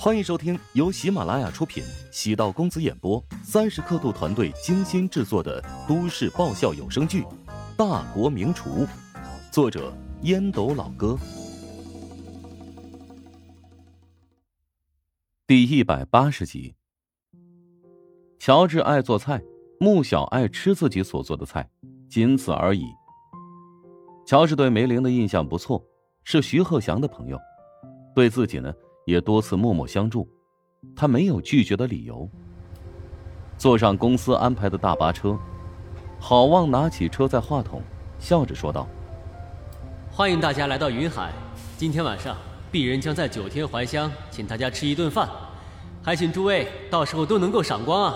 欢迎收听由喜马拉雅出品、喜道公子演播、三十刻度团队精心制作的都市爆笑有声剧《大国名厨》，作者烟斗老哥，第一百八十集。乔治爱做菜，穆小爱吃自己所做的菜，仅此而已。乔治对梅玲的印象不错，是徐鹤翔的朋友，对自己呢？也多次默默相助，他没有拒绝的理由。坐上公司安排的大巴车，郝望拿起车载话筒，笑着说道：“欢迎大家来到云海，今天晚上鄙人将在九天怀乡请大家吃一顿饭，还请诸位到时候都能够赏光啊！”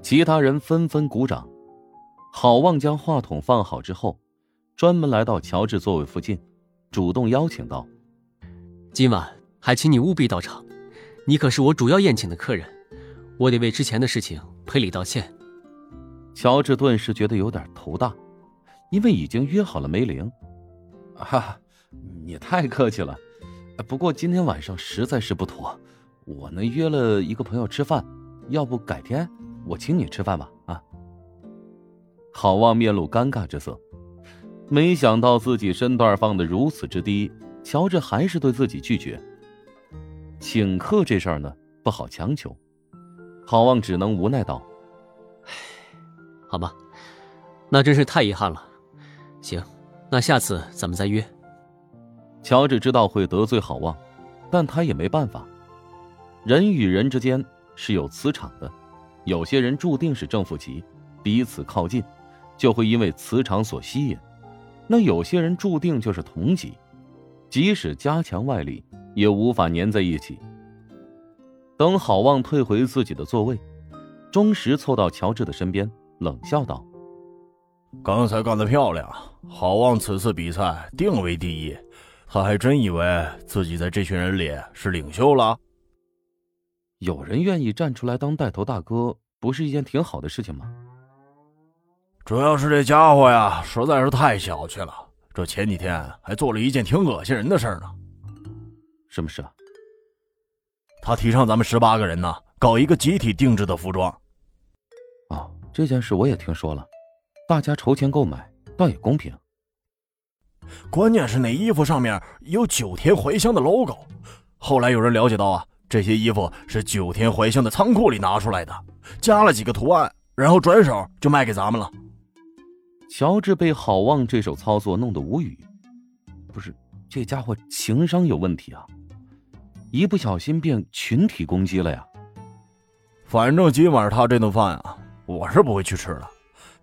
其他人纷纷鼓掌。郝望将话筒放好之后，专门来到乔治座位附近，主动邀请道：“今晚。”还请你务必到场，你可是我主要宴请的客人，我得为之前的事情赔礼道歉。乔治顿时觉得有点头大，因为已经约好了梅玲。哈，你太客气了，不过今天晚上实在是不妥，我呢约了一个朋友吃饭，要不改天我请你吃饭吧？啊。郝望面露尴尬之色，没想到自己身段放得如此之低，乔治还是对自己拒绝。请客这事儿呢，不好强求。郝望只能无奈道：“唉，好吧，那真是太遗憾了。行，那下次咱们再约。”乔治知道会得罪郝望，但他也没办法。人与人之间是有磁场的，有些人注定是正负极，彼此靠近，就会因为磁场所吸引；那有些人注定就是同极，即使加强外力。也无法粘在一起。等郝望退回自己的座位，钟石凑到乔治的身边，冷笑道：“刚才干得漂亮，郝望此次比赛定为第一。他还真以为自己在这群人里是领袖了。有人愿意站出来当带头大哥，不是一件挺好的事情吗？主要是这家伙呀，实在是太小气了。这前几天还做了一件挺恶心人的事呢。”什么事啊？他提倡咱们十八个人呢，搞一个集体定制的服装。哦，这件事我也听说了，大家筹钱购买，倒也公平。关键是那衣服上面有九天怀乡的 logo。后来有人了解到啊，这些衣服是九天怀乡的仓库里拿出来的，加了几个图案，然后转手就卖给咱们了。乔治被郝望这手操作弄得无语，不是这家伙情商有问题啊！一不小心变群体攻击了呀！反正今晚他这顿饭啊，我是不会去吃的。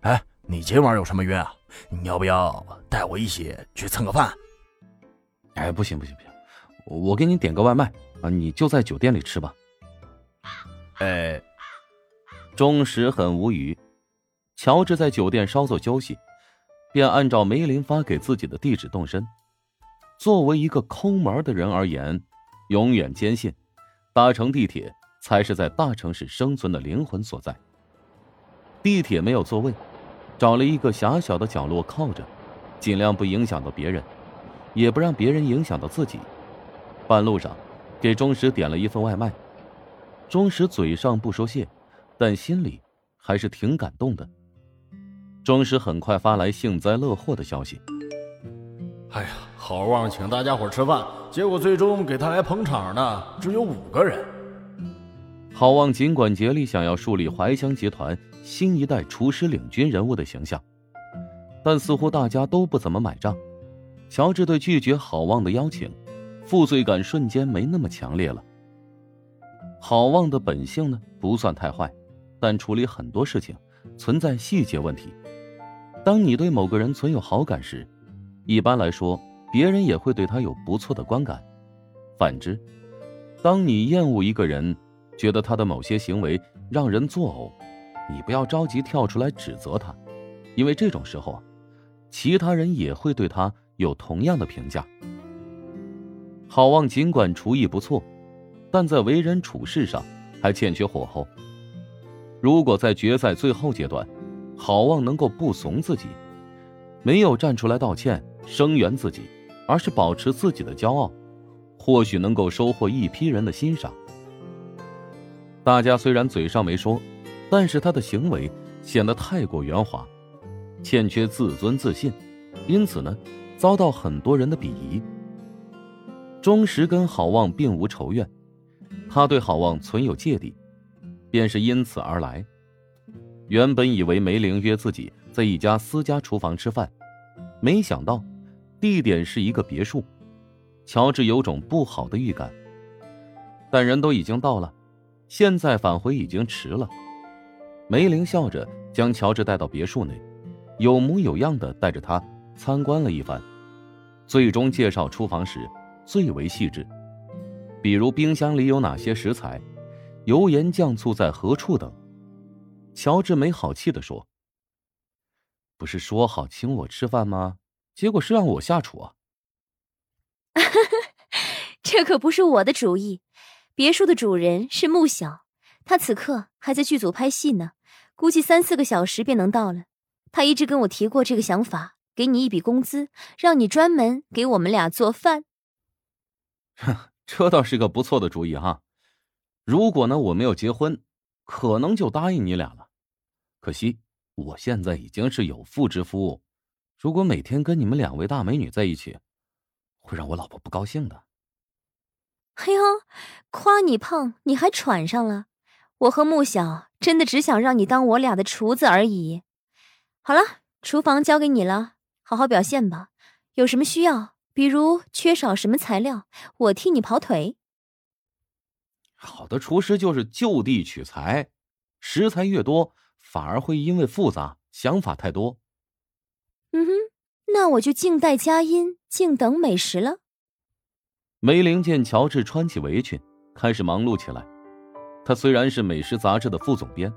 哎，你今晚有什么约啊？你要不要带我一起去蹭个饭？哎，不行不行不行，我给你点个外卖啊，你就在酒店里吃吧。哎，钟石很无语。乔治在酒店稍作休息，便按照梅林发给自己的地址动身。作为一个抠门的人而言，永远坚信，搭乘地铁才是在大城市生存的灵魂所在。地铁没有座位，找了一个狭小的角落靠着，尽量不影响到别人，也不让别人影响到自己。半路上，给钟石点了一份外卖。钟石嘴上不说谢，但心里还是挺感动的。钟石很快发来幸灾乐祸的消息：“哎呀！”郝旺请大家伙吃饭，结果最终给他来捧场的只有五个人。郝旺尽管竭力想要树立怀乡集团新一代厨师领军人物的形象，但似乎大家都不怎么买账。乔治对拒绝郝旺的邀请，负罪感瞬间没那么强烈了。郝旺的本性呢不算太坏，但处理很多事情存在细节问题。当你对某个人存有好感时，一般来说。别人也会对他有不错的观感。反之，当你厌恶一个人，觉得他的某些行为让人作呕，你不要着急跳出来指责他，因为这种时候啊，其他人也会对他有同样的评价。郝望尽管厨艺不错，但在为人处事上还欠缺火候。如果在决赛最后阶段，郝望能够不怂自己，没有站出来道歉声援自己。而是保持自己的骄傲，或许能够收获一批人的欣赏。大家虽然嘴上没说，但是他的行为显得太过圆滑，欠缺自尊自信，因此呢，遭到很多人的鄙夷。钟石跟郝望并无仇怨，他对郝望存有芥蒂，便是因此而来。原本以为梅玲约自己在一家私家厨房吃饭，没想到地点是一个别墅。乔治有种不好的预感，但人都已经到了，现在返回已经迟了。梅玲笑着将乔治带到别墅内，有模有样的带着他参观了一番，最终介绍厨房时最为细致，比如冰箱里有哪些食材，油盐酱醋在何处等。乔治没好气的说：“不是说好请我吃饭吗？结果是让我下厨啊！” 这可不是我的主意，别墅的主人是穆晓，他此刻还在剧组拍戏呢，估计三四个小时便能到了。他一直跟我提过这个想法，给你一笔工资，让你专门给我们俩做饭。哼，这倒是个不错的主意哈。如果呢我没有结婚，可能就答应你俩了。可惜，我现在已经是有妇之夫，如果每天跟你们两位大美女在一起，会让我老婆不高兴的。哎呦，夸你胖，你还喘上了？我和穆小真的只想让你当我俩的厨子而已。好了，厨房交给你了，好好表现吧。有什么需要，比如缺少什么材料，我替你跑腿。好的厨师就是就地取材，食材越多。反而会因为复杂，想法太多。嗯哼，那我就静待佳音，静等美食了。梅玲见乔治穿起围裙，开始忙碌起来。他虽然是美食杂志的副总编，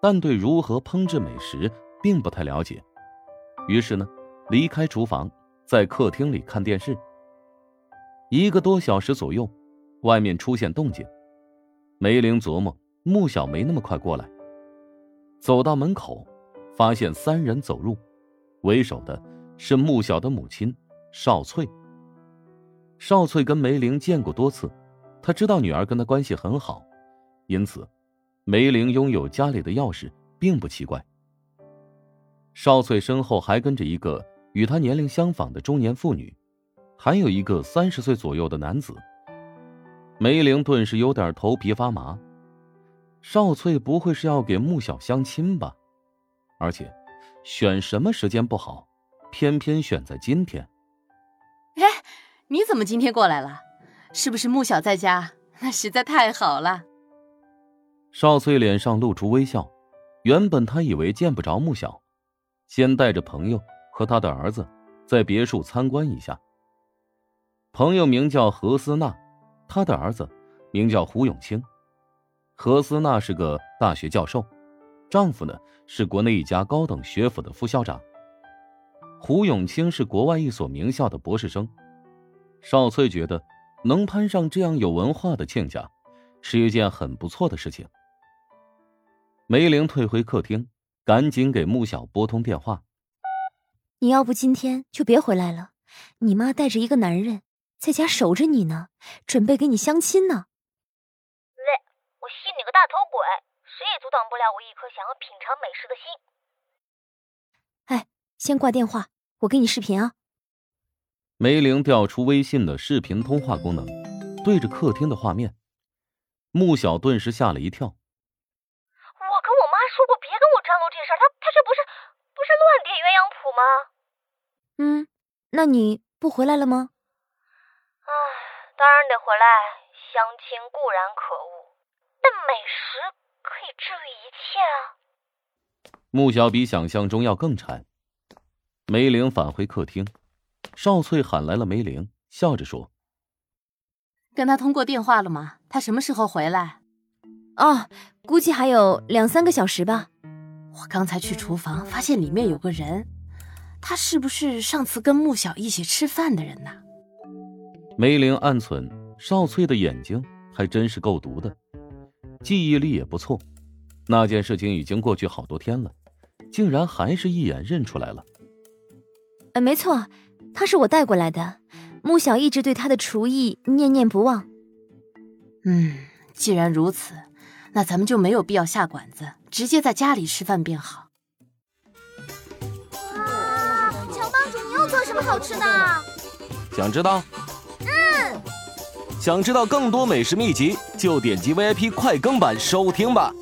但对如何烹制美食并不太了解。于是呢，离开厨房，在客厅里看电视。一个多小时左右，外面出现动静。梅玲琢磨，穆小没那么快过来。走到门口，发现三人走入，为首的是穆晓的母亲邵翠。邵翠跟梅玲见过多次，她知道女儿跟她关系很好，因此梅玲拥有家里的钥匙并不奇怪。邵翠身后还跟着一个与她年龄相仿的中年妇女，还有一个三十岁左右的男子。梅玲顿时有点头皮发麻。邵翠不会是要给穆小相亲吧？而且，选什么时间不好，偏偏选在今天。哎，你怎么今天过来了？是不是穆小在家？那实在太好了。少翠脸上露出微笑，原本她以为见不着穆小，先带着朋友和他的儿子在别墅参观一下。朋友名叫何思娜，他的儿子名叫胡永清。何思娜是个大学教授，丈夫呢是国内一家高等学府的副校长。胡永清是国外一所名校的博士生。邵翠觉得能攀上这样有文化的亲家，是一件很不错的事情。梅玲退回客厅，赶紧给穆晓拨通电话：“你要不今天就别回来了，你妈带着一个男人在家守着你呢，准备给你相亲呢。”喂，我信你个大头鬼！谁也阻挡不了我一颗想要品尝美食的心。哎，先挂电话，我给你视频啊。梅玲调出微信的视频通话功能，对着客厅的画面，穆小顿时吓了一跳。我跟我妈说过，别跟我张罗这事儿，她她这不是不是乱点鸳鸯谱吗？嗯，那你不回来了吗？唉，当然得回来。相亲固然可恶。但美食可以治愈一切啊！穆小比想象中要更馋。梅玲返回客厅，少翠喊来了梅玲，笑着说：“跟他通过电话了吗？他什么时候回来？”“哦，估计还有两三个小时吧。”“我刚才去厨房，发现里面有个人，他是不是上次跟穆小一起吃饭的人呢？”梅玲暗忖：少翠的眼睛还真是够毒的。记忆力也不错，那件事情已经过去好多天了，竟然还是一眼认出来了。呃，没错，他是我带过来的。穆小一直对他的厨艺念念不忘。嗯，既然如此，那咱们就没有必要下馆子，直接在家里吃饭便好。哇，乔帮主，你又做什么好吃的？想知道？嗯。想知道更多美食秘籍，就点击 VIP 快更版收听吧。